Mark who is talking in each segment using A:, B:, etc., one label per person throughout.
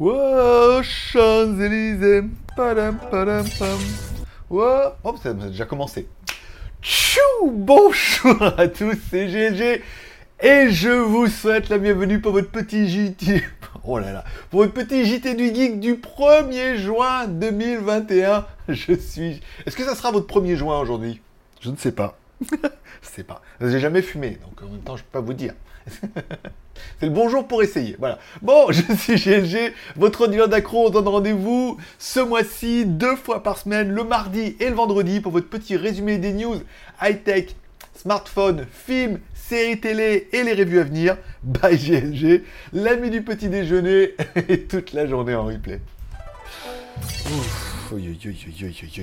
A: Wow, Champs-Élysées. Padam, padam, pam. Wow. Oh, ça a déjà commencé. Tchou Bonjour à tous, c'est GLG. Et je vous souhaite la bienvenue pour votre petit JT. Oh là là, pour votre petit JT du Geek du 1er juin 2021. Je suis. Est-ce que ça sera votre 1er juin aujourd'hui? Je ne sais pas. je sais pas. J'ai jamais fumé, donc en même temps, je peux pas vous dire. C'est le bonjour pour essayer. Voilà. Bon, je suis GLG, votre auditeur d'accro. On donne rendez-vous ce mois-ci, deux fois par semaine, le mardi et le vendredi, pour votre petit résumé des news high-tech, smartphone, films, séries télé et les revues à venir. Bye GLG, l'ami du petit déjeuner et toute la journée en replay.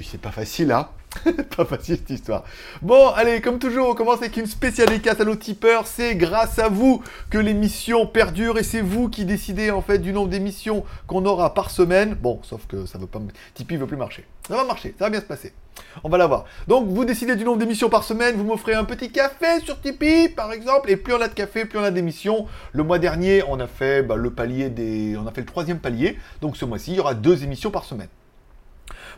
A: C'est pas facile, hein Pas facile cette histoire. Bon, allez, comme toujours, on commence avec une spéciale dédicace à nos tipeurs. C'est grâce à vous que l'émission perdure et c'est vous qui décidez en fait du nombre d'émissions qu'on aura par semaine. Bon, sauf que ça veut pas. Tipeee veut plus marcher. Ça va marcher, ça va bien se passer. On va la voir. Donc, vous décidez du nombre d'émissions par semaine, vous m'offrez un petit café sur Tipeee, par exemple, et plus on a de café, plus on a d'émissions. Le mois dernier, on a fait bah, le palier des. On a fait le troisième palier. Donc, ce mois-ci, il y aura deux émissions par semaine.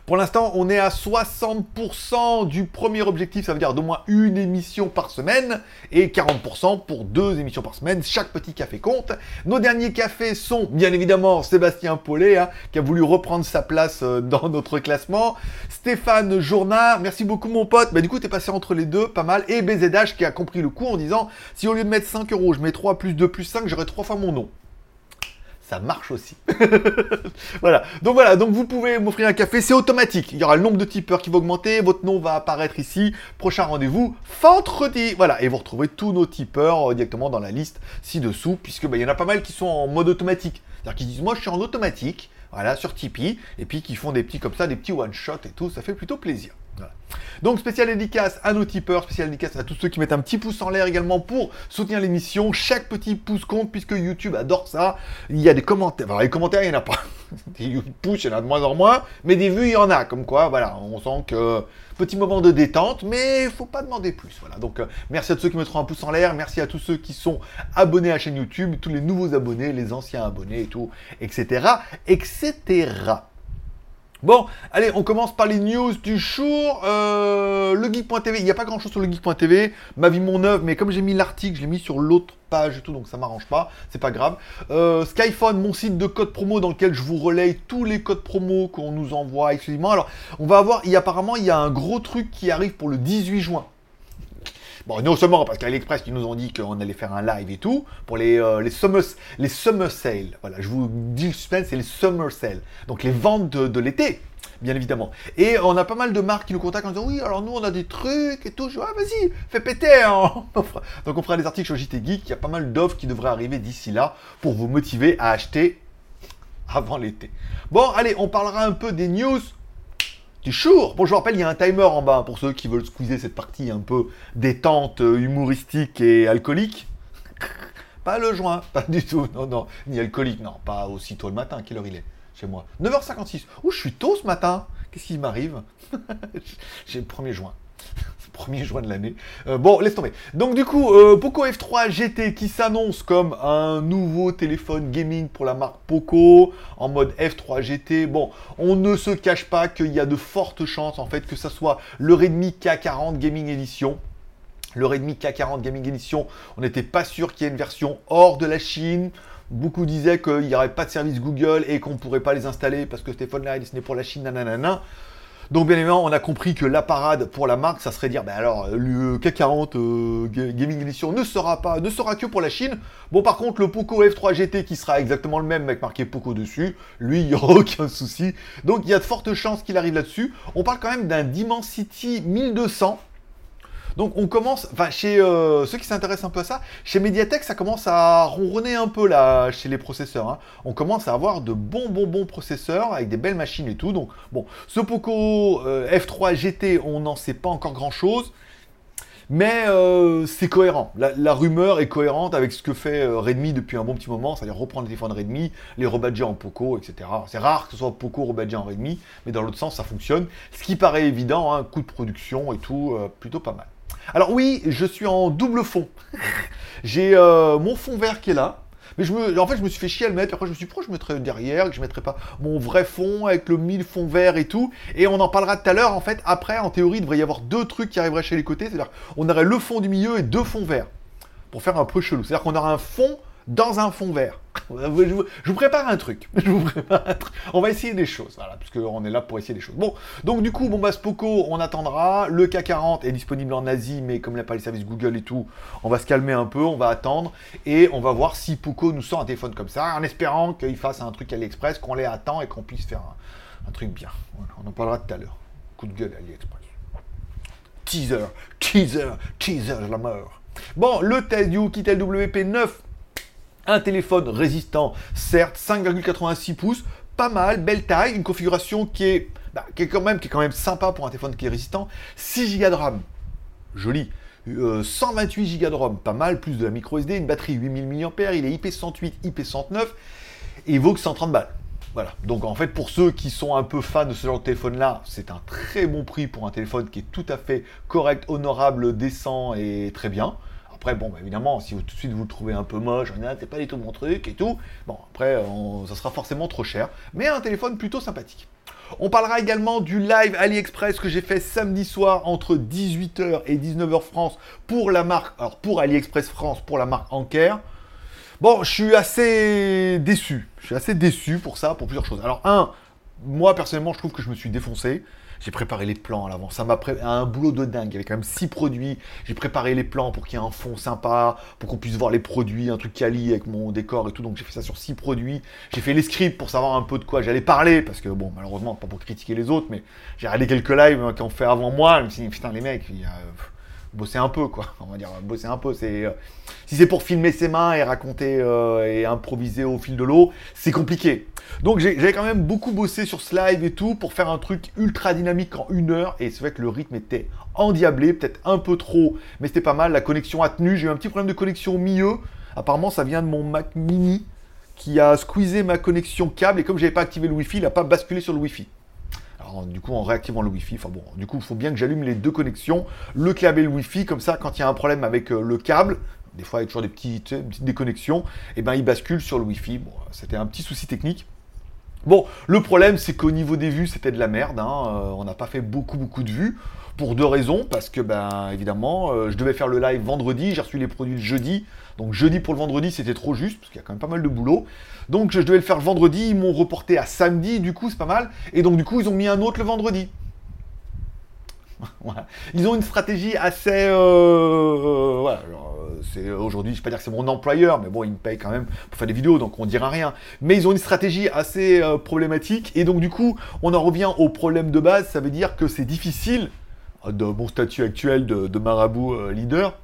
A: Pour l'instant, on est à 60% du premier objectif, ça veut dire d'au moins une émission par semaine, et 40% pour deux émissions par semaine. Chaque petit café compte. Nos derniers cafés sont bien évidemment Sébastien Paulet, hein, qui a voulu reprendre sa place euh, dans notre classement. Stéphane Journard, merci beaucoup mon pote. Bah, du coup, t'es passé entre les deux, pas mal. Et BZH qui a compris le coup en disant si au lieu de mettre 5 euros, je mets 3 plus 2 plus 5, j'aurai 3 fois mon nom ça marche aussi. voilà. Donc voilà, donc vous pouvez m'offrir un café, c'est automatique. Il y aura le nombre de tipeurs qui va augmenter, votre nom va apparaître ici. Prochain rendez-vous, vendredi. Voilà, et vous retrouvez tous nos tipeurs euh, directement dans la liste ci-dessous, puisque bah, il y en a pas mal qui sont en mode automatique. C'est-à-dire qu'ils disent moi je suis en automatique, voilà, sur Tipeee, et puis qui font des petits comme ça, des petits one-shot et tout, ça fait plutôt plaisir. Donc spécial dédicace à nos tipeurs, spécial dédicace à tous ceux qui mettent un petit pouce en l'air également pour soutenir l'émission. Chaque petit pouce compte puisque YouTube adore ça. Il y a des commentaires. Alors les commentaires, il n'y en a pas. Des pouces, il y en a de moins en moins. Mais des vues, il y en a. Comme quoi, voilà, on sent que petit moment de détente, mais il faut pas demander plus. Voilà. Donc euh, merci à tous ceux qui mettront un pouce en l'air. Merci à tous ceux qui sont abonnés à la chaîne YouTube, tous les nouveaux abonnés, les anciens abonnés et tout, etc. etc. Bon, allez, on commence par les news du jour. Euh, le geek.tv, il n'y a pas grand chose sur le geek.tv. Ma vie, mon œuvre, mais comme j'ai mis l'article, je l'ai mis sur l'autre page et tout, donc ça m'arrange pas, c'est pas grave. Euh, Skyphone, mon site de code promo dans lequel je vous relaye tous les codes promo qu'on nous envoie exclusivement. Alors, on va avoir, il apparemment, il y a un gros truc qui arrive pour le 18 juin. Bon, non seulement parce qu'à l'Express, ils nous ont dit qu'on allait faire un live et tout, pour les, euh, les, summer, les summer sales. Voilà, je vous dis le suspense, c'est les summer sales. Donc les ventes de, l'été, bien évidemment. Et on a pas mal de marques qui nous contactent en disant oui, alors nous on a des trucs et tout. Je dis ah vas-y, fais péter. Hein. Donc on fera des articles sur JT Geek. Il y a pas mal d'offres qui devraient arriver d'ici là pour vous motiver à acheter avant l'été. Bon, allez, on parlera un peu des news du jour. Bon, je vous rappelle, il y a un timer en bas pour ceux qui veulent squeezer cette partie un peu détente, euh, humoristique et alcoolique. Pas le joint, pas du tout, non, non, ni alcoolique, non, pas aussitôt le matin, quelle heure il est chez moi? 9h56. Ouh, je suis tôt ce matin. Qu'est-ce qui m'arrive? J'ai le 1er juin. 1er juin de l'année. Euh, bon, laisse tomber. Donc du coup, euh, Poco F3 GT qui s'annonce comme un nouveau téléphone gaming pour la marque Poco en mode F3 GT. Bon, on ne se cache pas qu'il y a de fortes chances en fait que ça soit le Redmi K40 Gaming Edition. Le Redmi K40 Gaming Edition, on n'était pas sûr qu'il y ait une version hors de la Chine. Beaucoup disaient qu'il n'y aurait pas de service Google et qu'on ne pourrait pas les installer parce que ce téléphone-là, est pour la Chine, nanana. Donc bien évidemment, on a compris que la parade pour la marque, ça serait dire, ben alors, le K40 euh, Gaming Edition ne sera pas, ne sera que pour la Chine. Bon, par contre, le Poco F3 GT qui sera exactement le même avec marqué Poco dessus, lui, il n'y aura aucun souci. Donc il y a de fortes chances qu'il arrive là-dessus. On parle quand même d'un Dimensity 1200 donc on commence, enfin chez euh, ceux qui s'intéressent un peu à ça, chez Mediatek ça commence à ronronner un peu là chez les processeurs. Hein. On commence à avoir de bons bons bons processeurs avec des belles machines et tout. Donc bon, ce Poco euh, F3 GT, on n'en sait pas encore grand chose. Mais euh, c'est cohérent. La, rumeur est cohérente avec ce que fait Redmi depuis un bon petit moment, c'est-à-dire reprendre les téléphones Redmi, les rebadger en Poco, etc. C'est rare que ce soit Poco rebadger en Redmi, mais dans l'autre sens, ça fonctionne. Ce qui paraît évident, hein, coût de production et tout, plutôt pas mal. Alors oui, je suis en double fond. J'ai euh, mon fond vert qui est là. Mais en fait, je me suis fait chier à le mettre. Après, je me suis dit, pourquoi je mettrais derrière, que je mettrais pas mon vrai fond avec le mille fond vert et tout. Et on en parlera tout à l'heure. En fait, après, en théorie, il devrait y avoir deux trucs qui arriveraient chez les côtés. C'est-à-dire, on aurait le fond du milieu et deux fonds verts. Pour faire un peu chelou. C'est-à-dire qu'on aura un fond dans un fond vert. Je vous, prépare un truc. On va essayer des choses, voilà, puisqu'on est là pour essayer des choses. Bon, donc du coup, bon bah Spoko, on attendra. Le K40 est disponible en Asie, mais comme il n'y a pas les services Google et tout, on va se calmer un peu, on va attendre et on va voir si Poco nous sort un téléphone comme ça, en espérant qu'il fasse un truc AliExpress, qu'on les attend et qu'on puisse faire un, truc bien. on en parlera tout à l'heure. Coup de gueule AliExpress. Teaser, teaser, teaser, la mort. Bon, le test du Kitel WP9 un téléphone résistant, certes, 5,86 pouces, pas mal, belle taille, une configuration qui est, bah, quand, même, quand même sympa pour un téléphone qui est résistant. 6 Go de RAM, joli. 128 Go de ROM, pas mal, plus de la micro SD, une batterie 8000 mAh, il est IP108, IP109, et il vaut que 130 balles. Voilà, donc en fait pour ceux qui sont un peu fans de ce genre de téléphone là, c'est un très bon prix pour un téléphone qui est tout à fait correct, honorable, décent et très bien. Après, bon, bah, évidemment, si vous tout de suite vous le trouvez un peu moche, c'est pas du tout mon truc et tout, bon, après, ça sera forcément trop cher. Mais un téléphone plutôt sympathique. On parlera également du live AliExpress que j'ai fait samedi soir entre 18h et 19h France pour la marque, alors pour AliExpress France, pour la marque Anker. Bon, je suis assez déçu. Je suis assez déçu pour ça, pour plusieurs choses. Alors, un, moi personnellement, je trouve que je me suis défoncé. J'ai préparé les plans à l'avance. Ça m'a pré... un boulot de dingue. Il y avait quand même six produits. J'ai préparé les plans pour qu'il y ait un fond sympa, pour qu'on puisse voir les produits, un truc quali avec mon décor et tout. Donc j'ai fait ça sur six produits. J'ai fait les scripts pour savoir un peu de quoi j'allais parler. Parce que bon, malheureusement, pas pour critiquer les autres, mais j'ai regardé quelques lives qui ont fait avant moi. Je me suis dit, putain, les mecs, il y a bosser un peu, quoi. On va dire bosser un peu. Euh, si c'est pour filmer ses mains et raconter euh, et improviser au fil de l'eau, c'est compliqué. Donc j'ai quand même beaucoup bossé sur ce live et tout pour faire un truc ultra dynamique en une heure. Et c'est vrai que le rythme était endiablé, peut-être un peu trop, mais c'était pas mal. La connexion a tenu. J'ai eu un petit problème de connexion au milieu. Apparemment, ça vient de mon Mac Mini qui a squeezé ma connexion câble et comme j'avais pas activé le Wi-Fi, il n'a pas basculé sur le Wi-Fi du coup, en réactivant le Wi-Fi, enfin bon, du coup, il faut bien que j'allume les deux connexions, le câble et le Wi-Fi, comme ça, quand il y a un problème avec euh, le câble, des fois, il toujours des petites, déconnexions, et ben il bascule sur le Wi-Fi. Bon, c'était un petit souci technique. Bon, le problème, c'est qu'au niveau des vues, c'était de la merde. Hein, euh, on n'a pas fait beaucoup, beaucoup de vues. Pour deux raisons. Parce que, ben, évidemment, euh, je devais faire le live vendredi. J'ai reçu les produits le jeudi. Donc, jeudi pour le vendredi, c'était trop juste. Parce qu'il y a quand même pas mal de boulot. Donc, je devais le faire le vendredi. Ils m'ont reporté à samedi. Du coup, c'est pas mal. Et donc, du coup, ils ont mis un autre le vendredi. Ils ont une stratégie assez. Euh, voilà, c'est aujourd'hui, je ne vais pas dire que c'est mon employeur, mais bon, il me paye quand même pour faire des vidéos, donc on dira rien. Mais ils ont une stratégie assez euh, problématique, et donc du coup, on en revient au problème de base. Ça veut dire que c'est difficile, de mon statut actuel de, marabout euh, leader,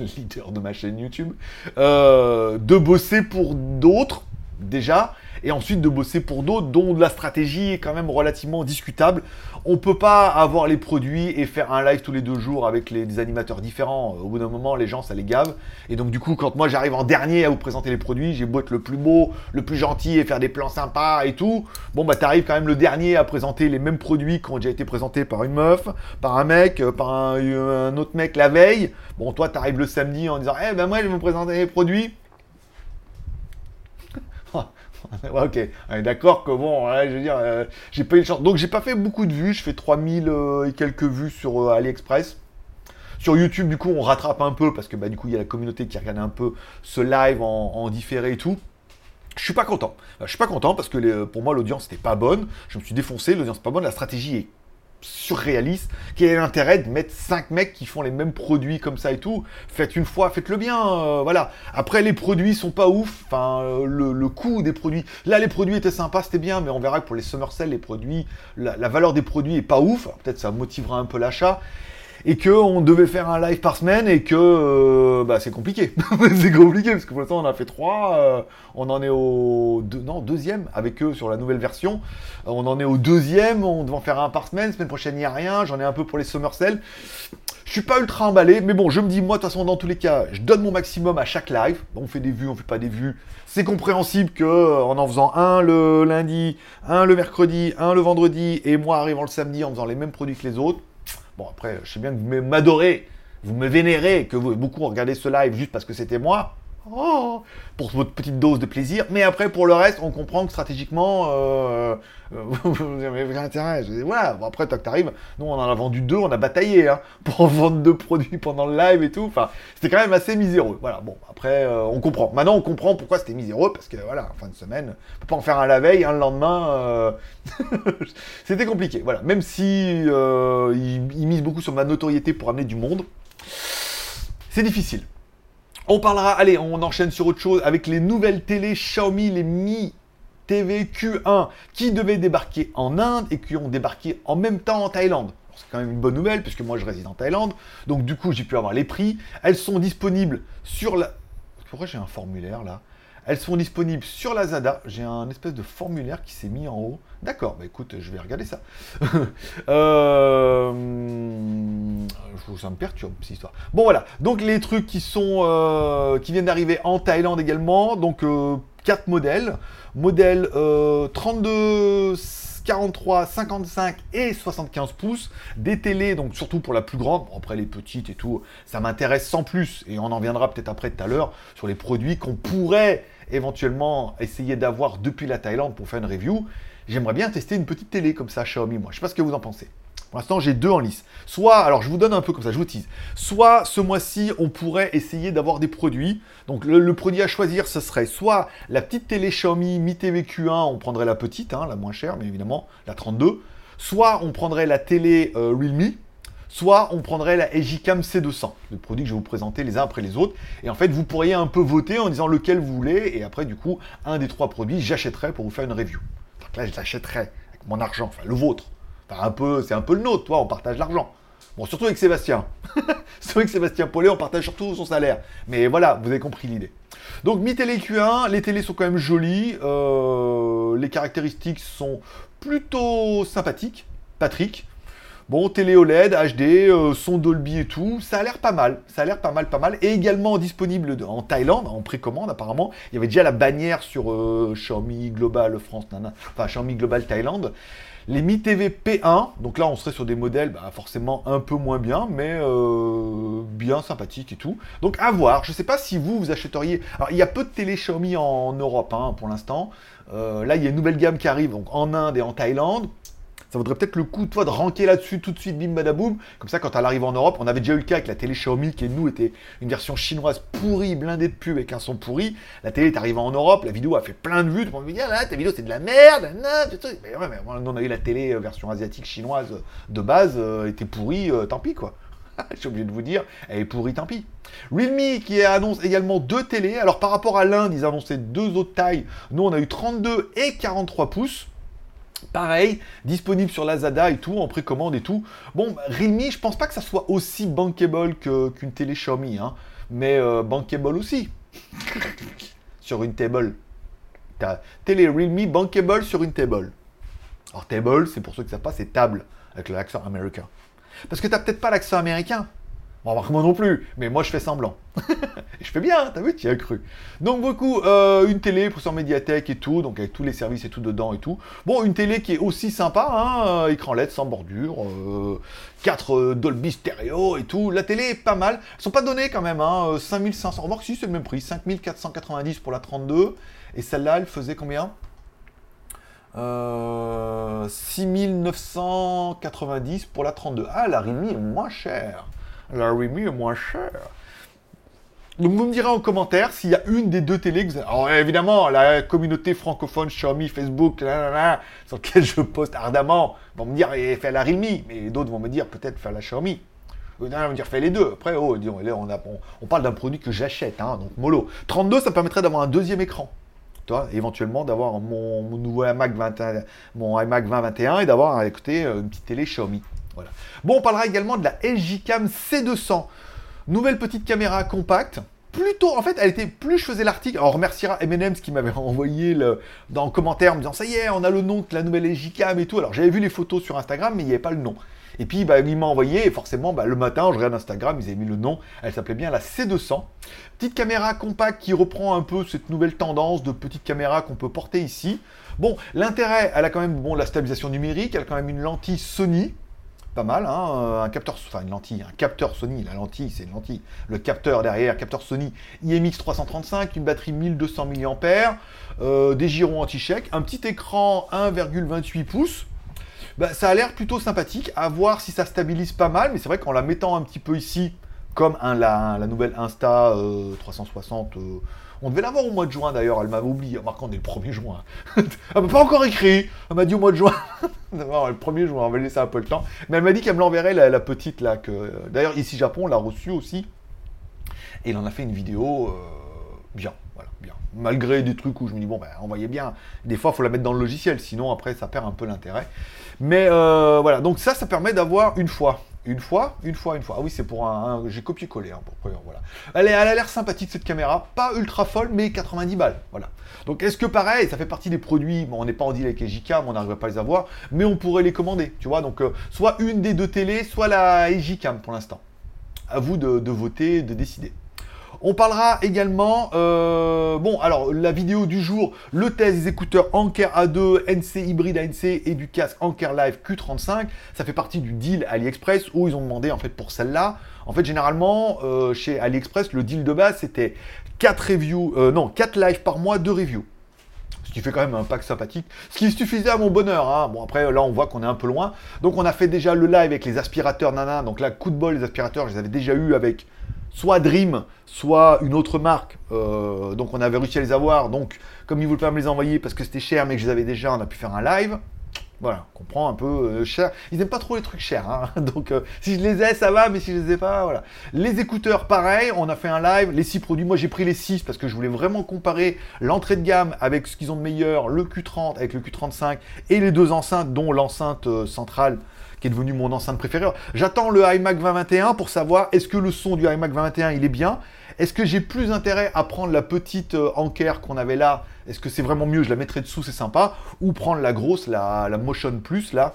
A: leader de ma chaîne YouTube, euh, de bosser pour d'autres déjà et ensuite de bosser pour d'autres dont la stratégie est quand même relativement discutable. On peut pas avoir les produits et faire un live tous les deux jours avec les, des animateurs différents. Au bout d'un moment, les gens, ça les gave. Et donc, du coup, quand moi j'arrive en dernier à vous présenter les produits, j'ai beau être le plus beau, le plus gentil et faire des plans sympas et tout. Bon, bah, t'arrives quand même le dernier à présenter les mêmes produits qui ont déjà été présentés par une meuf, par un mec, par un, autre mec la veille. Bon, toi, t'arrives le samedi en disant, eh ben, moi, je vais vous présenter les produits. Ok, d'accord que bon, je veux dire, euh, j'ai pas eu de chance. Donc j'ai pas fait beaucoup de vues, je fais 3000 euh, et quelques vues sur euh, AliExpress. Sur YouTube, du coup, on rattrape un peu parce que bah, du coup, il y a la communauté qui regarde un peu ce live en, différé et tout. Je suis pas content. Je suis pas content parce que pour moi, l'audience n'était pas bonne. Je me suis défoncé, l'audience n'est pas bonne. La stratégie est surréaliste. Quel est l'intérêt de mettre 5 mecs qui font les mêmes produits comme ça et tout Faites une fois, faites-le bien, euh, voilà. Après, les produits sont pas ouf, enfin, euh, le, coût des produits. Là, les produits étaient sympas, c'était bien, mais on verra que pour les summer sales, les produits, la, la valeur des produits est pas ouf. Peut-être ça motivera un peu l'achat et que on devait faire un live par semaine et que euh, bah, c'est compliqué. c'est compliqué parce que pour l'instant on a fait trois, euh, on en est au non, deuxième avec eux sur la nouvelle version. on en est au deuxième, on devait en faire un par semaine, semaine prochaine il n'y a rien, j'en ai un peu pour les sales. Je suis pas ultra emballé, mais bon, je me dis, moi, de toute façon, dans tous les cas, je donne mon maximum à chaque live. On fait des vues, on fait pas des vues. C'est compréhensible que euh, en en faisant un le lundi, un le mercredi, un le vendredi, et moi arrivant le samedi en faisant les mêmes produits que les autres, Bon, après, je sais bien que vous m'adorez, vous me vénérez, que vous, beaucoup regardez ce live juste parce que c'était moi. Oh, pour votre petite dose de plaisir. Mais après, pour le reste, on comprend que stratégiquement, euh, euh, vous avez intérêt. Voilà, bon, après, toi que t'arrives, nous, on en a vendu deux, on a bataillé hein, pour vendre deux produits pendant le live et tout. Enfin, c'était quand même assez miséreux. Voilà, bon, après, euh, on comprend. Maintenant, on comprend pourquoi c'était miséreux, parce que voilà, en fin de semaine, on peut pas en faire un la veille, un le lendemain. c'était compliqué. Voilà, même si ils misent beaucoup sur ma notoriété pour amener du monde, c'est difficile. On parlera, allez, on enchaîne sur autre chose avec les nouvelles télé Xiaomi, les Mi TV Q1 qui devaient débarquer en Inde et qui ont débarqué en même temps en Thaïlande. C'est quand même une bonne nouvelle puisque moi je réside en Thaïlande. Donc du coup j'ai pu avoir les prix. Elles sont disponibles sur la... Pourquoi j'ai un formulaire là? Elles sont disponibles sur la Zada. J'ai un espèce de formulaire qui s'est mis en haut. D'accord, bah écoute, je vais regarder ça. euh... Ça me perturbe cette histoire. Bon voilà, donc les trucs qui sont euh, qui viennent d'arriver en Thaïlande également. Donc euh, 4 modèles. Modèle 32 43, 55 et 75 pouces. Des télés, donc surtout pour la plus grande. après les petites et tout, ça m'intéresse sans plus. Et on en viendra peut-être après tout à l'heure sur les produits qu'on pourrait éventuellement essayer d'avoir depuis la Thaïlande pour faire une review. J'aimerais bien tester une petite télé comme ça Xiaomi, moi. Je sais pas ce que vous en pensez. Pour l'instant, j'ai deux en lice. Soit, alors je vous donne un peu comme ça, je vous tease. Soit ce mois-ci, on pourrait essayer d'avoir des produits. Donc le, produit à choisir, ce serait soit la petite télé Xiaomi Mi TV Q1, on prendrait la petite, hein, la moins chère, mais évidemment, la 32. Soit on prendrait la télé euh, Realme, soit on prendrait la Egicam C200, le produit que je vais vous présenter les uns après les autres. Et en fait, vous pourriez un peu voter en disant lequel vous voulez, et après, du coup, un des trois produits, j'achèterai pour vous faire une review. Donc là, je l'achèterai avec mon argent, enfin le vôtre un peu, c'est un peu le nôtre, toi, on partage l'argent. Bon, surtout avec Sébastien. vrai que Sébastien Paulet, on partage surtout son salaire. Mais voilà, vous avez compris l'idée. Donc, Mi Télé Q1, les télés sont quand même jolies. Euh, les caractéristiques sont plutôt sympathiques. Patrick. Bon, télé OLED, HD, euh, son Dolby et tout, ça a l'air pas mal, ça a l'air pas mal, pas mal. Et également disponible en Thaïlande, en précommande apparemment. Il y avait déjà la bannière sur euh, Xiaomi Global France, nana, enfin Xiaomi Global Thaïlande. Les Mi TV P1, donc là on serait sur des modèles bah, forcément un peu moins bien, mais euh, bien sympathiques et tout. Donc à voir, je ne sais pas si vous, vous achèteriez... Alors il y a peu de télé Xiaomi en Europe hein, pour l'instant. Là il y a une nouvelle gamme qui arrive donc en Inde et en Thaïlande ça vaudrait peut-être le coup, toi, de ranker là-dessus tout de suite, bim badaboum. Comme ça, quand elle arrive en Europe, on avait déjà eu le cas avec la télé Xiaomi, qui, nous, était une version chinoise pourrie, blindée de pub avec un son pourri. La télé est arrivée en Europe, la vidéo a fait plein de vues. Tout le me dit, ah, ta vidéo, c'est de la merde, Mais ouais, mais on a eu la télé euh, version asiatique chinoise de base, euh, était pourrie, euh, tant pis, quoi. Je suis obligé de vous dire, elle est pourrie, tant pis. Realme qui annonce également deux télés. Alors par rapport à l'Inde, ils annonçaient deux autres tailles. Nous, on a eu 32 et 43 pouces. Pareil, disponible sur Lazada et tout, en précommande et tout. Bon, Realme, je pense pas que ça soit aussi bankable qu'une télé Xiaomi, hein, mais euh, bankable aussi. sur une table. télé Realme bankable sur une table. Alors table, c'est pour ceux qui savent pas, c'est table, avec l'accent américain. Parce que tu n'as peut-être pas l'accent américain. Bon, moi non plus, mais moi je fais semblant. je fais bien, t'as vu, tu as cru. Donc beaucoup, euh, une télé pour son médiathèque et tout, donc avec tous les services et tout dedans et tout. Bon, une télé qui est aussi sympa, hein, euh, écran LED sans bordure, 4 euh, Dolby stéréo et tout. La télé est pas mal. Elles sont pas données quand même, hein, 5500, remarque si c'est le même prix, 5490 pour la 32. Et celle-là, elle faisait combien? 6990 pour la 32. Ah, la Rimi est moins chère la Realme est moins chère. Donc vous me direz en commentaire s'il y a une des deux télés que vous... Alors évidemment, la communauté francophone Xiaomi, Facebook, sur laquelle je poste ardemment, vont me dire eh, fais la Realme, mais d'autres vont me dire peut-être fais la Xiaomi. Ils vont me dire fais les deux. Après, oh, disons, on, parle d'un produit que j'achète, hein, donc mollo. 32, ça me permettrait d'avoir un deuxième écran. Toi, éventuellement d'avoir mon, nouveau iMac 21, mon iMac 2021 et d'avoir écouté une petite télé Xiaomi. Bon, on parlera également de la Cam C200. Nouvelle petite caméra compacte. Plutôt, en fait, elle était plus je faisais l'article. On remerciera M&M's qui m'avait envoyé le, dans le commentaire en me disant ça y est, on a le nom de la nouvelle Cam et tout. Alors j'avais vu les photos sur Instagram, mais il n'y avait pas le nom. Et puis bah, il m'a envoyé, et forcément, bah, le matin, je regarde Instagram, ils avaient mis le nom. Elle s'appelait bien la C200. Petite caméra compacte qui reprend un peu cette nouvelle tendance de petite caméra qu'on peut porter ici. Bon, l'intérêt, elle a quand même bon, la stabilisation numérique, elle a quand même une lentille Sony pas mal, hein, un capteur, enfin une lentille, un capteur Sony, la lentille c'est une lentille, le capteur derrière, capteur Sony IMX 335, une batterie 1200 mAh, euh, des girons anti-chèque, un petit écran 1,28 pouces, bah, ça a l'air plutôt sympathique, à voir si ça stabilise pas mal, mais c'est vrai qu'en la mettant un petit peu ici, comme la, nouvelle Insta 360 on devait l'avoir au mois de juin d'ailleurs, elle m'avait oublié. Remarquons, on est le 1er juin. elle m'a pas encore écrit. Elle m'a dit au mois de juin. non, le 1er juin, on va laisser un peu le temps. Mais elle m'a dit qu'elle me l'enverrait, la, petite là. que D'ailleurs, ici Japon, on l'a reçue aussi. Et il en a fait une vidéo euh, bien. Voilà, bien. Malgré des trucs où je me dis, bon, ben, envoyez bien. Des fois, il faut la mettre dans le logiciel, sinon après, ça perd un peu l'intérêt. Mais euh, voilà, donc ça, ça permet d'avoir une fois une fois, une fois, une fois. Ah oui, c'est pour un. j'ai copié-collé. Hein, voilà. Elle, elle a l'air sympathique cette caméra. Pas ultra folle, mais 90 balles. Voilà. Donc est-ce que pareil, ça fait partie des produits. Bon, on n'est pas en deal avec les on n'arrive pas à les avoir. Mais on pourrait les commander. Tu vois, donc euh, soit une des deux télés, soit la Ejicam pour l'instant. À vous de voter, de décider. On parlera également, euh, bon, alors la vidéo du jour, le test des écouteurs Anker A2, NC hybride ANC et du casque Anker Live Q35. Ça fait partie du deal AliExpress où ils ont demandé en fait pour celle-là. En fait, généralement, euh, chez AliExpress, le deal de base c'était 4 reviews, euh, non, 4 lives par mois, 2 reviews ce qui fait quand même un pack sympathique, ce qui suffisait à mon bonheur. Hein. Bon après là on voit qu'on est un peu loin. Donc on a fait déjà le live avec les aspirateurs Nana. Donc là coup de bol les aspirateurs, je les avais déjà eu avec soit Dream, soit une autre marque. Euh, donc on avait réussi à les avoir. Donc comme ils ne voulaient pas me les envoyer parce que c'était cher, mais que je les avais déjà, on a pu faire un live. Voilà, on comprend un peu euh, cher. Ils n'aiment pas trop les trucs chers. Hein. Donc euh, si je les ai, ça va, mais si je les ai pas, voilà. Les écouteurs, pareil, on a fait un live. Les six produits, moi j'ai pris les 6 parce que je voulais vraiment comparer l'entrée de gamme avec ce qu'ils ont de meilleur, le Q30 avec le Q35 et les deux enceintes, dont l'enceinte centrale qui est devenu mon enceinte préférée. J'attends le iMac 2021 pour savoir est-ce que le son du iMac 2021 il est bien? Est-ce que j'ai plus intérêt à prendre la petite euh, Anker qu'on avait là? Est-ce que c'est vraiment mieux? Je la mettrai dessous, c'est sympa. Ou prendre la grosse, la, Motion Plus là,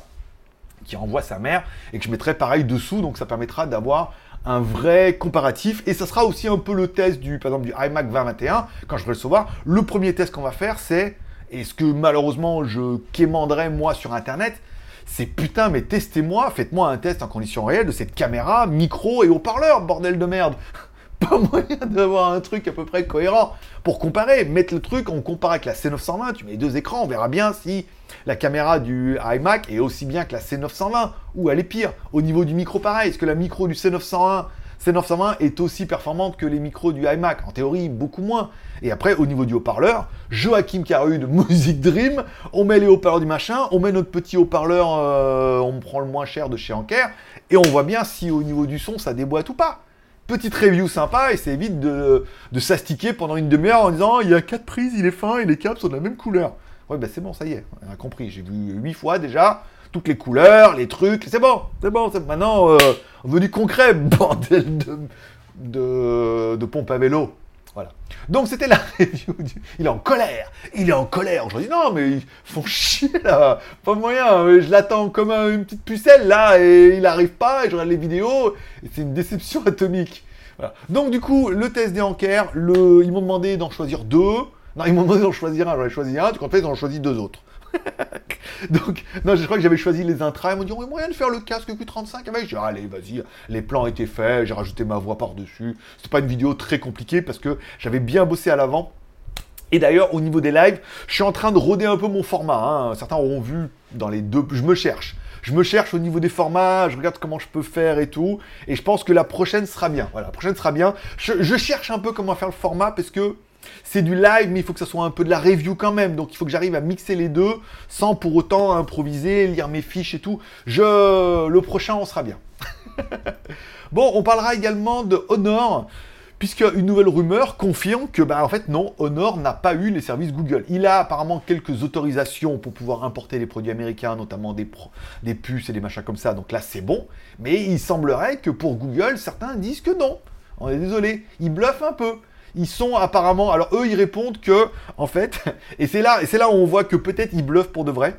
A: qui envoie sa mère et que je mettrai pareil dessous. Donc ça permettra d'avoir un vrai comparatif. Et ça sera aussi un peu le test du, par exemple, du iMac 2021 quand je vais le recevoir. Le premier test qu'on va faire, c'est, est ce que malheureusement je quémanderai moi sur Internet, c'est putain, mais testez-moi, faites-moi un test en conditions réelles de cette caméra, micro et haut-parleur, bordel de merde. Pas moyen d'avoir un truc à peu près cohérent pour comparer. Mettre le truc, on compare avec la C920, tu mets deux écrans, on verra bien si la caméra du iMac est aussi bien que la C920 ou elle est pire. Au niveau du micro, pareil. Est-ce que la micro du C901 C920 est aussi performante que les micros du iMac. En théorie, beaucoup moins. Et après, au niveau du haut-parleur, Joachim Caru de Music Dream, on met les haut-parleurs du machin, on met notre petit haut-parleur, euh, on prend le moins cher de chez Anker, et on voit bien si au niveau du son, ça déboîte ou pas. Petite review sympa, et ça évite de, de s'astiquer pendant une demi-heure en disant il y a quatre prises, il est fin, et les câbles sont de la même couleur. Ouais, ben c'est bon, ça y est, on a compris. J'ai vu huit fois déjà toutes les couleurs, les trucs. C'est bon, c'est bon. Maintenant, euh, on veut du concret, bordel de, pompe à vélo. Voilà. Donc c'était la review Il est en colère Il est en colère Je dis non mais ils font chier là Pas moyen Je l'attends comme une petite pucelle là et il n'arrive pas et je regarde les vidéos c'est une déception atomique. Donc du coup, le test des enquêtes, ils m'ont demandé d'en choisir deux. Non, ils m'ont demandé d'en choisir un, j'en ai choisi un, coup en fait ils ont choisi deux autres. Donc, non, je crois que j'avais choisi les intras. Ils m'ont dit, on a moyen de faire le casque Q35 avec. J'ai allez, vas-y, les plans étaient faits, j'ai rajouté ma voix par-dessus. C'était pas une vidéo très compliquée parce que j'avais bien bossé à l'avant. Et d'ailleurs, au niveau des lives, je suis en train de roder un peu mon format. Hein. Certains auront vu dans les deux. Je me cherche. Je me cherche au niveau des formats, je regarde comment je peux faire et tout. Et je pense que la prochaine sera bien. Voilà, la prochaine sera bien. Je cherche un peu comment faire le format parce que c'est du live, mais il faut que ça soit un peu de la review quand même. Donc il faut que j'arrive à mixer les deux sans pour autant improviser, lire mes fiches et tout. Je... Le prochain, on sera bien. bon, on parlera également de Honor, puisque une nouvelle rumeur confirme que, bah, en fait, non, Honor n'a pas eu les services Google. Il a apparemment quelques autorisations pour pouvoir importer les produits américains, notamment des, des puces et des machins comme ça. Donc là, c'est bon. Mais il semblerait que pour Google, certains disent que non. On est désolé, ils bluffent un peu ils sont apparemment. Alors eux, ils répondent que, en fait, et c'est là, et c'est là où on voit que peut-être ils bluffent pour de vrai,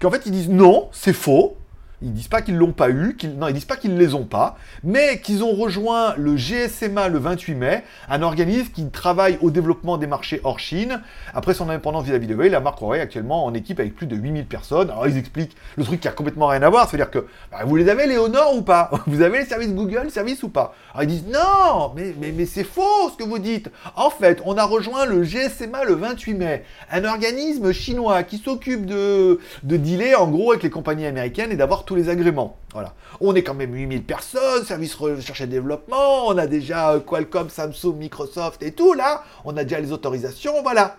A: qu'en fait ils disent non, c'est faux. Ils disent pas qu'ils l'ont pas eu, non, ils disent pas qu'ils les ont pas, mais qu'ils ont rejoint le GSMA le 28 mai, un organisme qui travaille au développement des marchés hors Chine. Après son indépendance vis-à-vis de Huawei, la marque Huawei actuellement en équipe avec plus de 8000 personnes. Alors ils expliquent le truc qui a complètement rien à voir, c'est-à-dire que bah, vous les avez les Honor ou pas? Vous avez les services Google, services ou pas? Alors ils disent non, mais, mais, mais c'est faux ce que vous dites. En fait, on a rejoint le GSMA le 28 mai, un organisme chinois qui s'occupe de, de dealer en gros avec les compagnies américaines et d'avoir tous les agréments. Voilà. On est quand même 8000 personnes, service recherche et développement, on a déjà euh, Qualcomm, Samsung, Microsoft et tout, là. On a déjà les autorisations, voilà.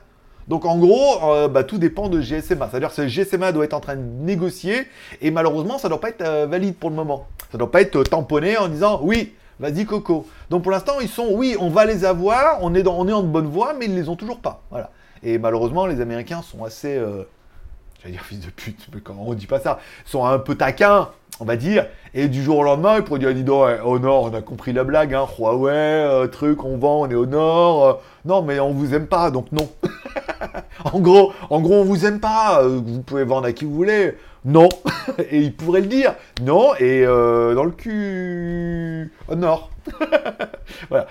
A: Donc en gros, euh, bah, tout dépend de GSMA. C'est-à-dire que GSMA doit être en train de négocier et malheureusement, ça ne doit pas être euh, valide pour le moment. Ça ne doit pas être tamponné en disant oui, vas-y Coco. Donc pour l'instant, ils sont oui, on va les avoir, on est, dans, on est en bonne voie, mais ils ne les ont toujours pas. Voilà. Et malheureusement, les Américains sont assez j'allais dire fils de pute, mais comment on dit pas ça, sont un peu taquins, on va dire, et du jour au lendemain, ils pourraient dire, dis donc, au nord, on a compris la blague, hein, Huawei, euh, truc, on vend, on est au nord, euh, non, mais on vous aime pas, donc non. en gros, en gros, on vous aime pas, euh, vous pouvez vendre à qui vous voulez, non, et ils pourraient le dire, non, et dans le cul, au nord. voilà.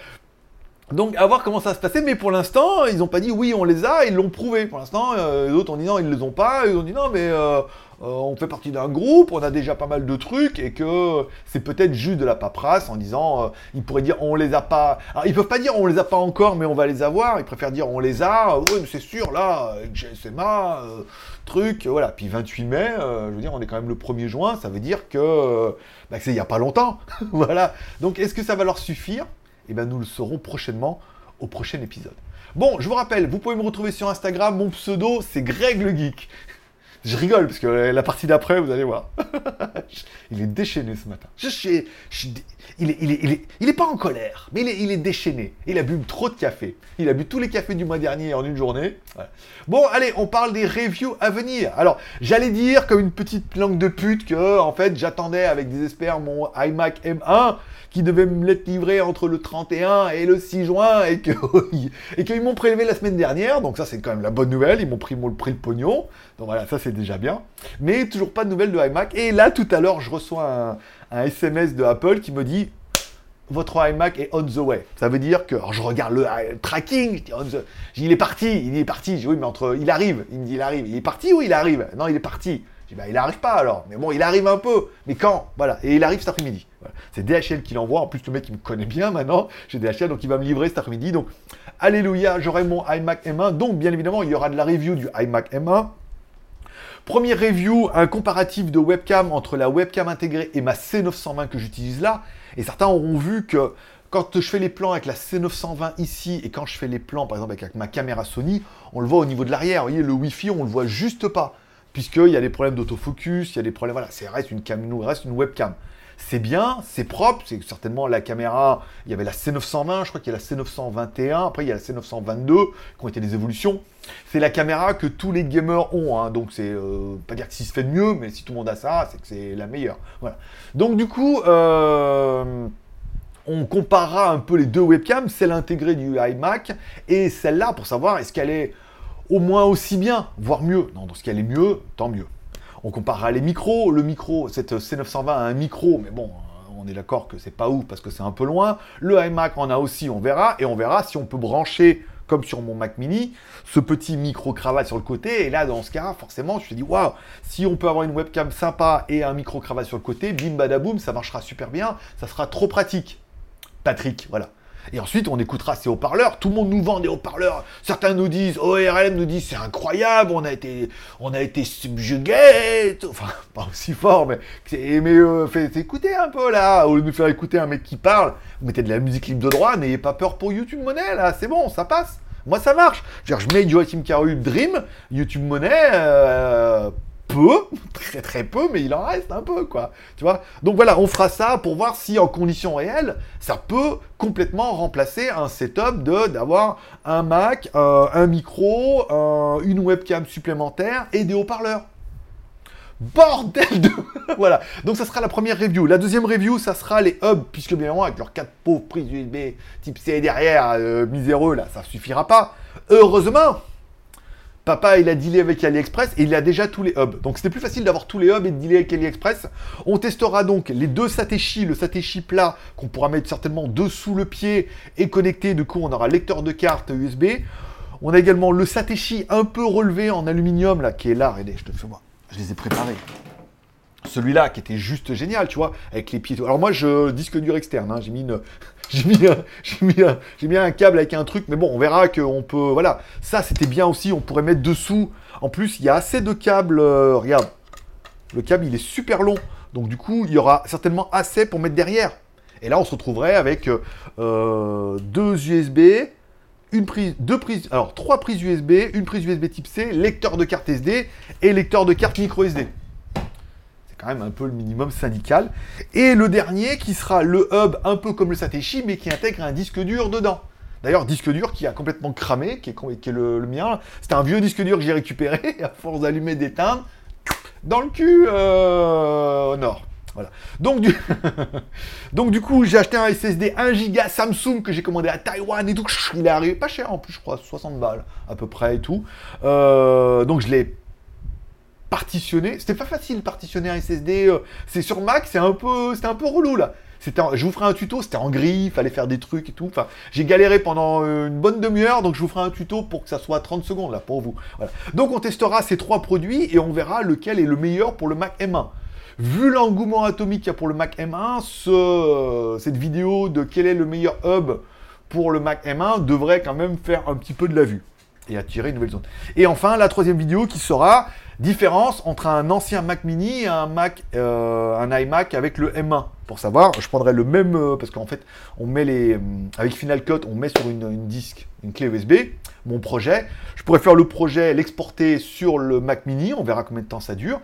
A: Donc, à voir comment ça va se passer, mais pour l'instant, ils n'ont pas dit oui, on les a, ils l'ont prouvé. Pour l'instant, euh, les autres ont dit non, ils ne les ont pas, ils ont dit non, mais euh, euh, on fait partie d'un groupe, on a déjà pas mal de trucs, et que c'est peut-être juste de la paperasse en disant, ils pourraient dire on les a pas. Alors, ils peuvent pas dire on les a pas encore, mais on va les avoir, ils préfèrent dire on les a, oui, mais c'est sûr, là, GSMA, truc, voilà. Puis 28 mai, je veux dire, on est quand même le 1er juin, ça veut dire que, bah, c'est il n'y a pas longtemps, voilà. Donc, est-ce que ça va leur suffire? Eh bien nous le saurons prochainement au prochain épisode. Bon, je vous rappelle, vous pouvez me retrouver sur Instagram, mon pseudo c'est Greg le Geek. Je rigole parce que la partie d'après, vous allez voir. il est déchaîné ce matin. Je, il, est, il, est, pas en colère, mais il est, déchaîné. Il a bu trop de café. Il a bu tous les cafés du mois dernier en une journée. Bon, allez, on parle des reviews à venir. Alors, j'allais dire comme une petite langue de pute que, en fait, j'attendais avec désespoir mon iMac M1 qui devait me l'être livré entre le 31 et le 6 juin et que et qu'ils m'ont prélevé la semaine dernière. Donc ça c'est quand même la bonne nouvelle. Ils m'ont pris, pris le pognon. Donc voilà, ça c'est déjà bien. Mais toujours pas de nouvelles de iMac. Et là tout à l'heure je reçois un, SMS de Apple qui me dit votre iMac est on the way. Ça veut dire que, je regarde le, tracking, je dis, on the, il est parti, il est parti. Je dis, oui, mais entre, il arrive. Il me dit, il arrive. Il est parti ou il arrive? Non, il est parti. Je dis, bah, il n'arrive pas alors. Mais bon, il arrive un peu. Mais quand? Voilà. Et il arrive cet après-midi. C'est DHL qui l'envoie. En plus, le mec, il me connaît bien maintenant. J'ai DHL, donc il va me livrer cet après-midi. Donc, alléluia, j'aurai mon iMac M1. Donc, bien évidemment, il y aura de la review du iMac M1. Premier review, un comparatif de webcam entre la webcam intégrée et ma C920 que j'utilise là. Et certains auront vu que quand je fais les plans avec la C920 ici et quand je fais les plans par exemple avec ma caméra Sony, on le voit au niveau de l'arrière. Vous voyez, le Wi-Fi, on le voit juste pas puisqu'il y a des problèmes d'autofocus, il y a des problèmes, voilà, c'est reste une, reste une webcam. C'est bien, c'est propre, c'est certainement la caméra, il y avait la C920, je crois qu'il y a la C921, après il y a la C922, qui ont été des évolutions. C'est la caméra que tous les gamers ont, hein. donc c'est euh, pas dire que si se fait de mieux, mais si tout le monde a ça, c'est que c'est la meilleure. Voilà. Donc du coup, euh, on comparera un peu les deux webcams, celle intégrée du iMac et celle-là pour savoir est-ce qu'elle est au moins aussi bien, voire mieux. Non, dans ce qu'elle est mieux, tant mieux. On comparera les micros. Le micro, cette C920 a un micro, mais bon, on est d'accord que c'est pas ouf parce que c'est un peu loin. Le iMac en a aussi, on verra. Et on verra si on peut brancher, comme sur mon Mac mini, ce petit micro-cravate sur le côté. Et là, dans ce cas, forcément, je me dis, waouh, si on peut avoir une webcam sympa et un micro-cravate sur le côté, bim badaboum, ça marchera super bien. Ça sera trop pratique. Patrick, voilà. Et ensuite, on écoutera ces haut-parleurs. Tout le monde nous vend des haut-parleurs. Certains nous disent, ORLM nous dit, c'est incroyable, on a été, on a été subjugué. Enfin, pas aussi fort, mais, mais euh, faites écouter un peu là. Au lieu de nous faire écouter un mec qui parle, vous mettez de la musique libre de droit, n'ayez pas peur pour YouTube Monnaie là, c'est bon, ça passe. Moi, ça marche. Je, veux dire, je mets Joachim Caru Dream, YouTube Monnaie, euh, très très peu, mais il en reste un peu, quoi. Tu vois? Donc voilà, on fera ça pour voir si en conditions réelles, ça peut complètement remplacer un setup de d'avoir un Mac, euh, un micro, une webcam supplémentaire et des haut-parleurs. Bordel de... voilà, donc ça sera la première review. La deuxième review, ça sera les hubs, puisque bien évidemment, avec leurs quatre pauvres prises USB type C derrière, euh, miséreux, là, ça suffira pas. Heureusement, Papa, il a dealé avec AliExpress et il a déjà tous les hubs. Donc c'était plus facile d'avoir tous les hubs et de dealer avec AliExpress. On testera donc les deux Satechi, le Satechi plat qu'on pourra mettre certainement dessous le pied et connecté. Du coup, on aura lecteur de carte USB. On a également le Satechi un peu relevé en aluminium là, qui est là. Regardez, je te fais moi. Je les ai préparés celui-là qui était juste génial, tu vois, avec les pieds. Alors moi, je disque dur externe, hein, j'ai mis une, j'ai mis, un, mis, un, câble avec un truc, mais bon, on verra qu'on peut, voilà, ça c'était bien aussi, on pourrait mettre dessous. En plus, il y a assez de câbles, euh, regarde, le câble il est super long, donc du coup, il y aura certainement assez pour mettre derrière. Et là, on se retrouverait avec euh, deux USB, une prise, deux prises, alors trois prises USB, une prise USB Type C, lecteur de carte SD et lecteur de carte micro SD quand même un peu le minimum syndical. Et le dernier qui sera le hub un peu comme le Satechi, mais qui intègre un disque dur dedans. D'ailleurs, disque dur qui a complètement cramé, qui est, qui est le, mien. C'était un vieux disque dur que j'ai récupéré, à force d'allumer, d'éteindre, dans le cul euh, au nord. Voilà. Donc du, Donc, du coup, j'ai acheté un SSD 1 Go Samsung que j'ai commandé à Taïwan et tout. Il est arrivé pas cher en plus, je crois, 60 balles à peu près et tout. Euh, donc je l'ai partitionner. C'était pas facile partitionner un SSD. Euh, c'est sur Mac, c'est un peu, c'était un peu relou là. C'était, je vous ferai un tuto, c'était en gris, il fallait faire des trucs et tout. Enfin, j'ai galéré pendant euh, une bonne demi-heure, donc je vous ferai un tuto pour que ça soit 30 secondes là pour vous. Donc on testera ces trois produits et on verra lequel est le meilleur pour le Mac M1. Vu l'engouement atomique qu'il y a pour le Mac M1, ce, cette vidéo de quel est le meilleur hub pour le Mac M1 devrait quand même faire un petit peu de la vue et attirer une nouvelle zone. Et enfin, la troisième vidéo qui sera Différence entre un ancien Mac Mini et un Mac, euh, un iMac avec le M1. Pour savoir, je prendrais le même euh, parce qu'en fait, on met les euh, avec Final Cut, on met sur une, une disque, une clé USB, mon projet. Je pourrais faire le projet, l'exporter sur le Mac Mini. On verra combien de temps ça dure.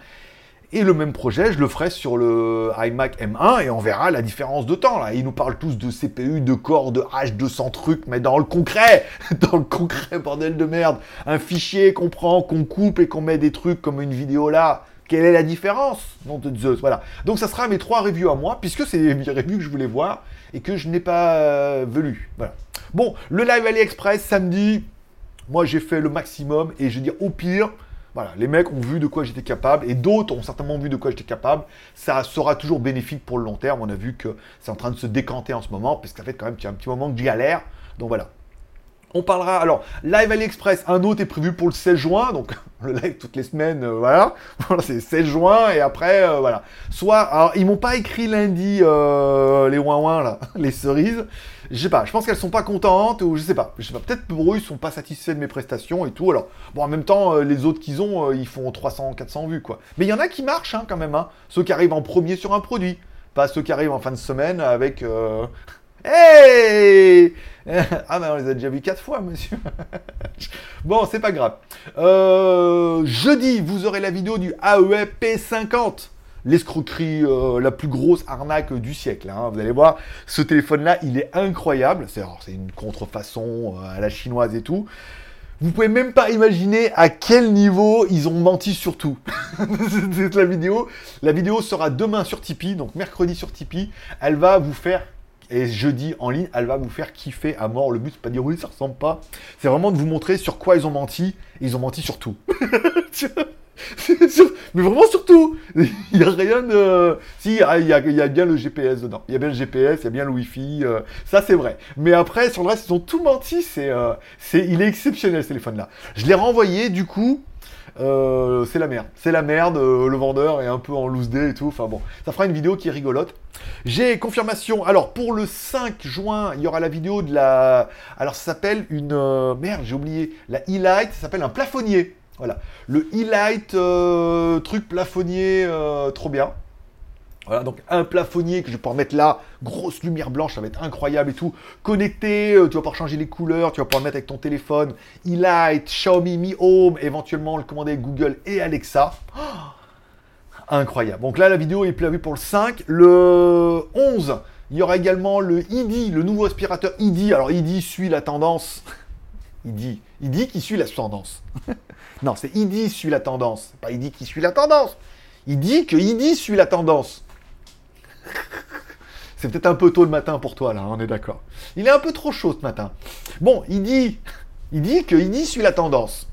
A: Et le même projet, je le ferai sur le iMac M1 et on verra la différence de temps. Là. Ils nous parlent tous de CPU, de corps, de H200 trucs, mais dans le concret, dans le concret, bordel de merde. Un fichier qu'on prend, qu'on coupe et qu'on met des trucs comme une vidéo là. Quelle est la différence? Nom de voilà. Donc ça sera mes trois reviews à moi, puisque c'est les reviews que je voulais voir et que je n'ai pas euh, velu. Voilà. Bon, le live AliExpress samedi, moi j'ai fait le maximum et je dis au pire, voilà, les mecs ont vu de quoi j'étais capable et d'autres ont certainement vu de quoi j'étais capable. Ça sera toujours bénéfique pour le long terme. On a vu que c'est en train de se décanter en ce moment parce que ça fait quand même un petit moment que j'y galère. Donc voilà. On parlera, alors, live AliExpress, un autre est prévu pour le 16 juin, donc le live toutes les semaines, euh, voilà. c'est 16 juin, et après, euh, voilà. Soit, alors, ils m'ont pas écrit lundi, euh, les ouin là, les cerises, je sais pas, je pense qu'elles sont pas contentes, ou je sais pas, je sais pas, peut-être pour eux, ils sont pas satisfaits de mes prestations et tout, alors, bon, en même temps, euh, les autres qu'ils ont, euh, ils font 300, 400 vues, quoi. Mais il y en a qui marchent, hein, quand même, hein, ceux qui arrivent en premier sur un produit, pas ceux qui arrivent en fin de semaine avec... Hey Ah mais on les a déjà vus quatre fois, monsieur. bon, c'est pas grave. Euh, jeudi, vous aurez la vidéo du AEP P50 l'escroquerie, euh, la plus grosse arnaque du siècle. Hein. Vous allez voir, ce téléphone-là, il est incroyable. C'est une contrefaçon euh, à la chinoise et tout. Vous pouvez même pas imaginer à quel niveau ils ont menti sur tout. C'est la vidéo. La vidéo sera demain sur Tipeee, donc mercredi sur Tipeee. Elle va vous faire et jeudi en ligne, elle va vous faire kiffer à mort. Le but, c'est pas de dire oui, ça ressemble pas. C'est vraiment de vous montrer sur quoi ils ont menti. ils ont menti sur tout. mais vraiment surtout, il n'y a rien de... Si, il y, a, bien le GPS dedans. Il y a bien le GPS, il y a bien le Wi-Fi. Euh, ça, c'est vrai. Mais après, sur le reste, ils ont tout menti. C'est, euh, c'est, il est exceptionnel, ce téléphone-là. Je l'ai renvoyé, du coup... Euh, c'est la merde. C'est la merde, le vendeur est un peu en loose day et tout. Enfin bon, ça fera une vidéo qui est rigolote. J'ai confirmation. Alors pour le 5 juin, il y aura la vidéo de la. Alors ça s'appelle une. Merde, j'ai oublié. La e-light, ça s'appelle un plafonnier. Voilà. Le e-light, euh, truc plafonnier, euh, trop bien. Voilà, donc un plafonnier que je vais pouvoir mettre là, grosse lumière blanche, ça va être incroyable et tout. Connecté, euh, tu vas pouvoir changer les couleurs, tu vas pouvoir le mettre avec ton téléphone. E-Light, Xiaomi Mi Home, éventuellement le commander avec Google et Alexa. incroyable. Donc là, la vidéo est prévue pour le 5. Le 11, il y aura également le ID, le nouveau aspirateur ID. Alors ID suit la tendance. ID, ID qui suit la tendance. Non, c'est Idi suit la tendance. Pas Idi qui suit la tendance. Il que Idi suit la tendance. C'est peut-être un peu tôt le matin pour toi, là, on est d'accord. Il est un peu trop chaud ce matin. Bon, il dit, il dit que suit la tendance.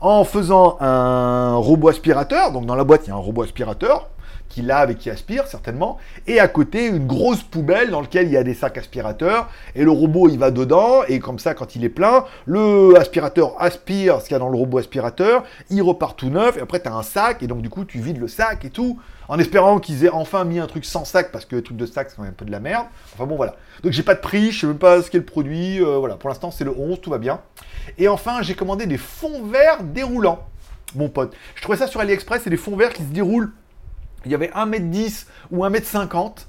A: en faisant un robot aspirateur. Donc dans la boîte, il y a un robot aspirateur qui lave et qui aspire certainement, et à côté une grosse poubelle dans laquelle il y a des sacs aspirateurs, et le robot il va dedans, et comme ça quand il est plein, le aspirateur aspire ce qu'il y a dans le robot aspirateur, il repart tout neuf, et après tu as un sac, et donc du coup tu vides le sac et tout, en espérant qu'ils aient enfin mis un truc sans sac, parce que le truc de sac c'est quand même un peu de la merde, enfin bon voilà. Donc j'ai pas de prix, je sais même pas ce qu'est le produit, euh, voilà, pour l'instant c'est le 11, tout va bien. Et enfin j'ai commandé des fonds verts déroulants mon pote. Je trouvais ça sur AliExpress, c'est des fonds verts qui se déroulent il y avait 1m10 ou 1m50.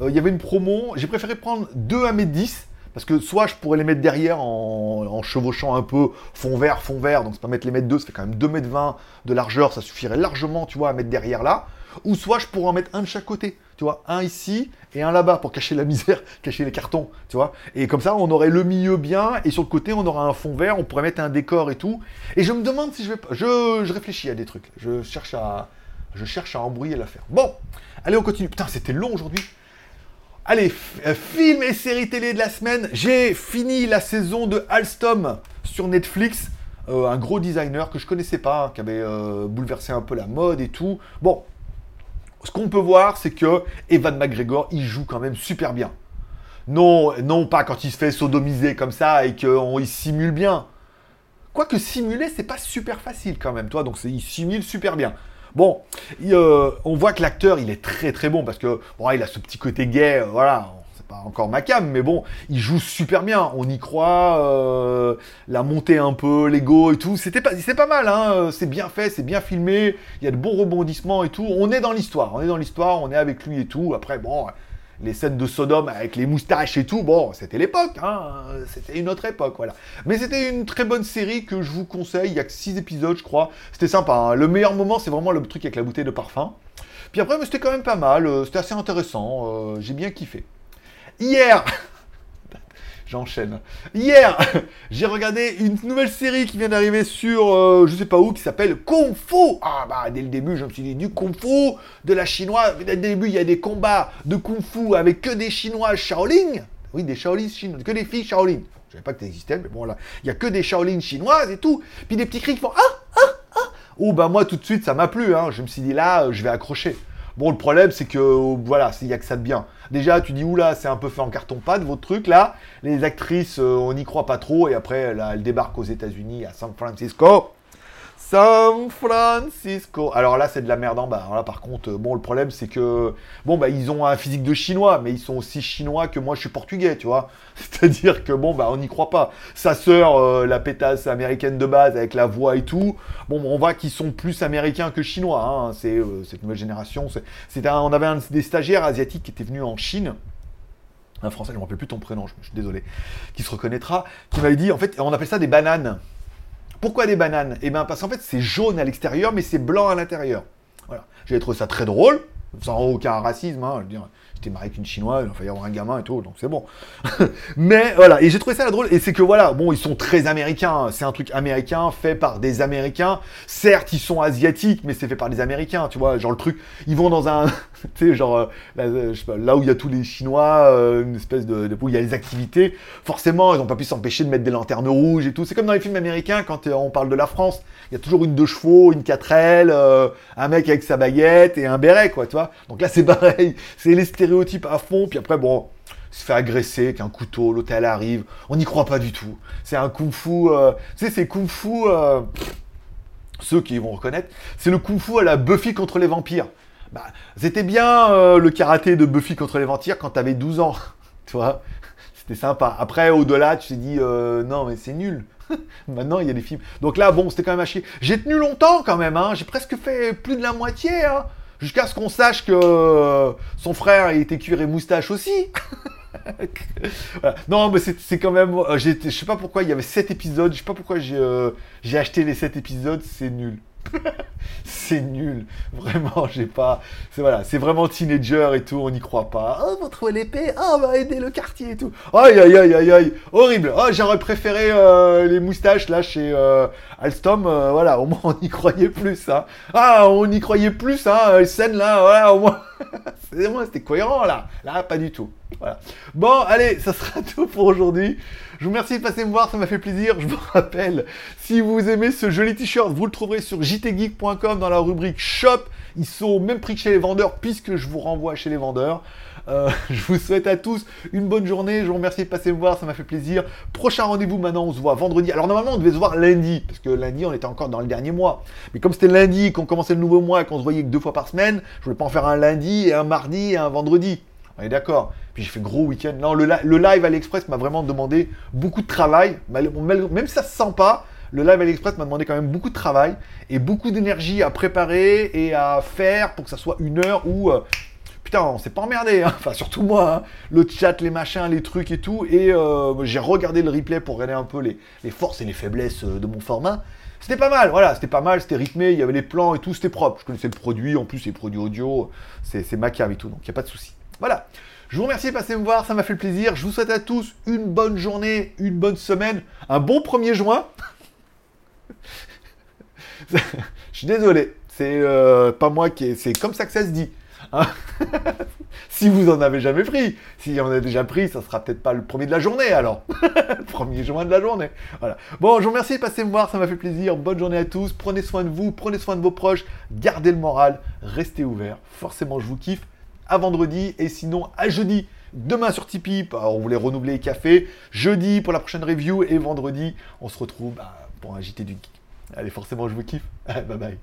A: Euh, il y avait une promo. J'ai préféré prendre deux 1m10 parce que soit je pourrais les mettre derrière en, chevauchant un peu fond vert, fond vert, donc c'est pas mettre les mettre deux, ça fait quand même 2m20 de largeur, ça suffirait largement, tu vois, à mettre derrière là. Ou soit je pourrais en mettre un de chaque côté, tu vois, un ici et un là-bas pour cacher la misère, cacher les cartons, tu vois. Et comme ça, on aurait le milieu bien et sur le côté, on aura un fond vert, on pourrait mettre un décor et tout. Et je me demande si je vais Je, je réfléchis à des trucs, je cherche à, je cherche à embrouiller l'affaire. Bon, allez, on continue. Putain, c'était long aujourd'hui. Allez, euh, film et série télé de la semaine. J'ai fini la saison de Alstom sur Netflix. Euh, un gros designer que je connaissais pas, hein, qui avait euh, bouleversé un peu la mode et tout. Bon, ce qu'on peut voir, c'est que Evan McGregor, il joue quand même super bien. Non, non pas quand il se fait sodomiser comme ça et qu'il simule bien. Quoique simuler, c'est pas super facile quand même, toi. Donc il simule super bien. Bon, euh, on voit que l'acteur, il est très très bon parce que bon, il a ce petit côté gay, euh, voilà. Encore ma cam, mais bon, il joue super bien. On y croit. Euh, la montée un peu, l'ego et tout, c'était pas, c'est pas mal. Hein, c'est bien fait, c'est bien filmé. Il y a de bons rebondissements et tout. On est dans l'histoire. On est dans l'histoire. On est avec lui et tout. Après, bon, les scènes de Sodome avec les moustaches et tout, bon, c'était l'époque, hein, c'était une autre époque, voilà. Mais c'était une très bonne série que je vous conseille, il y a que 6 épisodes, je crois. C'était sympa, hein. le meilleur moment, c'est vraiment le truc avec la bouteille de parfum. Puis après, c'était quand même pas mal, euh, c'était assez intéressant, euh, j'ai bien kiffé. Hier J'enchaîne. Hier, j'ai regardé une nouvelle série qui vient d'arriver sur euh, je sais pas où qui s'appelle Kung Fu. Ah bah dès le début, je me suis dit du Kung Fu, de la chinoise. Dès le début, il y a des combats de Kung Fu avec que des chinois Shaolin. Oui, des Shaolin chinois, que des filles Shaolin. Je savais pas que ça existait, mais bon là, il y a que des Shaolin chinoises et tout. Puis des petits cris qui font ah ah ah. Oh bah moi tout de suite ça m'a plu. Hein. Je me suis dit là, je vais accrocher. Bon, le problème, c'est que, voilà, il n'y a que ça de bien. Déjà, tu dis, oula, c'est un peu fait en carton-pâte, votre truc, là. Les actrices, euh, on n'y croit pas trop, et après, là, elles débarquent aux États-Unis, à San Francisco. San Francisco. Alors là, c'est de la merde en bas. Alors là, par contre, euh, bon, le problème, c'est que, bon, bah, ils ont un physique de chinois, mais ils sont aussi chinois que moi, je suis portugais, tu vois. C'est-à-dire que, bon, bah, on n'y croit pas. Sa sœur, euh, la pétasse américaine de base, avec la voix et tout, bon, on voit qu'ils sont plus américains que chinois. Hein. C'est euh, cette nouvelle génération. C'est, on avait des stagiaires asiatiques qui était venu en Chine un français, je ne me rappelle plus ton prénom, je, je suis désolé, qui se reconnaîtra, qui m'avait dit, en fait, on appelle ça des bananes. Pourquoi des bananes? Eh bien, parce qu'en fait, c'est jaune à l'extérieur, mais c'est blanc à l'intérieur. Voilà. J'ai trouvé ça très drôle, sans aucun racisme. Hein, je j'étais marié avec chinoise, il fallait avoir un gamin et tout, donc c'est bon. mais voilà, et j'ai trouvé ça drôle, et c'est que voilà, bon, ils sont très américains, c'est un truc américain fait par des américains. Certes, ils sont asiatiques, mais c'est fait par des américains, tu vois, genre le truc, ils vont dans un, tu sais, genre, euh, là, où il y a tous les chinois, euh, une espèce de, où il y a les activités, forcément, ils n'ont pas pu s'empêcher de mettre des lanternes rouges et tout. C'est comme dans les films américains, quand euh, on parle de la France, il y a toujours une deux chevaux, une quatre ailes, un mec avec sa baguette et un béret, quoi, tu vois. Donc là, c'est pareil, c'est les stéréotypes stéréotype à fond, puis après, bon, se fait agresser avec un couteau, l'hôtel arrive, on n'y croit pas du tout. C'est un kung-fu, euh, c'est kung-fu, euh, ceux qui vont reconnaître, c'est le kung-fu à la Buffy contre les vampires. Bah, c'était bien euh, le karaté de Buffy contre les vampires quand t'avais 12 ans, tu vois. C'était sympa. Après, au-delà, tu t'es dit, non, mais c'est nul. Maintenant, il y a des films. Donc là, bon, c'était quand même à chier. J'ai tenu longtemps quand même, hein. J'ai presque fait plus de la moitié, hein. Jusqu'à ce qu'on sache que euh, son frère était cuir et moustache aussi. Non, mais c'est quand même. Euh, je sais pas pourquoi il y avait 7 épisodes. Je sais pas pourquoi j'ai euh, acheté les 7 épisodes. C'est nul. c'est nul. Vraiment, j'ai pas. C'est voilà, c'est vraiment teenager et tout, on n'y croit pas. Oh, vous trouvez l'épée? Oh, on va aider le quartier et tout. Aïe, aïe, aïe, aïe, aïe. Horrible. Oh, j'aurais préféré euh, les moustaches là chez euh, Alstom. Euh, voilà, au moins on y croyait plus. Hein. Ah, on y croyait plus, hein. Scène là, voilà, au moins. C'est moi, c'était cohérent là. Là, pas du tout. Voilà. Bon, allez, ça sera tout pour aujourd'hui. Je vous remercie de passer me voir, ça m'a fait plaisir. Je vous rappelle, si vous aimez ce joli t-shirt, vous le trouverez sur jtgeek.com dans la rubrique shop. Ils sont au même prix que chez les vendeurs puisque je vous renvoie chez les vendeurs. Euh, je vous souhaite à tous une bonne journée. Je vous remercie de passer me voir, ça m'a fait plaisir. Prochain rendez-vous maintenant, on se voit vendredi. Alors normalement, on devait se voir lundi, parce que lundi, on était encore dans le dernier mois. Mais comme c'était lundi, qu'on commençait le nouveau mois et qu'on se voyait que deux fois par semaine, je voulais pas en faire un lundi et un mardi et un vendredi. On est d'accord. Puis j'ai fait gros week-end. Non, le, live AliExpress m'a vraiment demandé beaucoup de travail. Même si ça se sent pas, le live AliExpress m'a demandé quand même beaucoup de travail et beaucoup d'énergie à préparer et à faire pour que ça soit une heure où euh, putain, on s'est pas emmerdé, hein. enfin surtout moi, hein. le chat, les machins, les trucs et tout, et euh, j'ai regardé le replay pour regarder un peu les, forces et les faiblesses euh, de mon format. C'était pas mal, voilà, c'était pas mal, c'était rythmé, il y avait les plans et tout, c'était propre. Je connaissais le produit, en plus c'est produit audio, c'est ma cave et tout, donc il n'y a pas de souci. Voilà. Je vous remercie de passer me voir, ça m'a fait plaisir. Je vous souhaite à tous une bonne journée, une bonne semaine, un bon 1er juin. Je suis désolé, c'est euh, pas moi qui. C'est comme ça que ça se dit. Si vous en avez jamais pris. Si on en a déjà pris, ça sera peut-être pas le premier de la journée alors. premier juin de la journée. Voilà. Bon, je vous remercie de passer me voir, ça m'a fait plaisir. Bonne journée à tous. Prenez soin de vous, prenez soin de vos proches, gardez le moral, restez ouverts. Forcément, je vous kiffe. À vendredi et sinon à jeudi. Demain sur Tipeee, on voulait renouveler les cafés. Jeudi pour la prochaine review et vendredi, on se retrouve bah, pour un JT du geek. Allez, forcément, je vous kiffe. bye bye.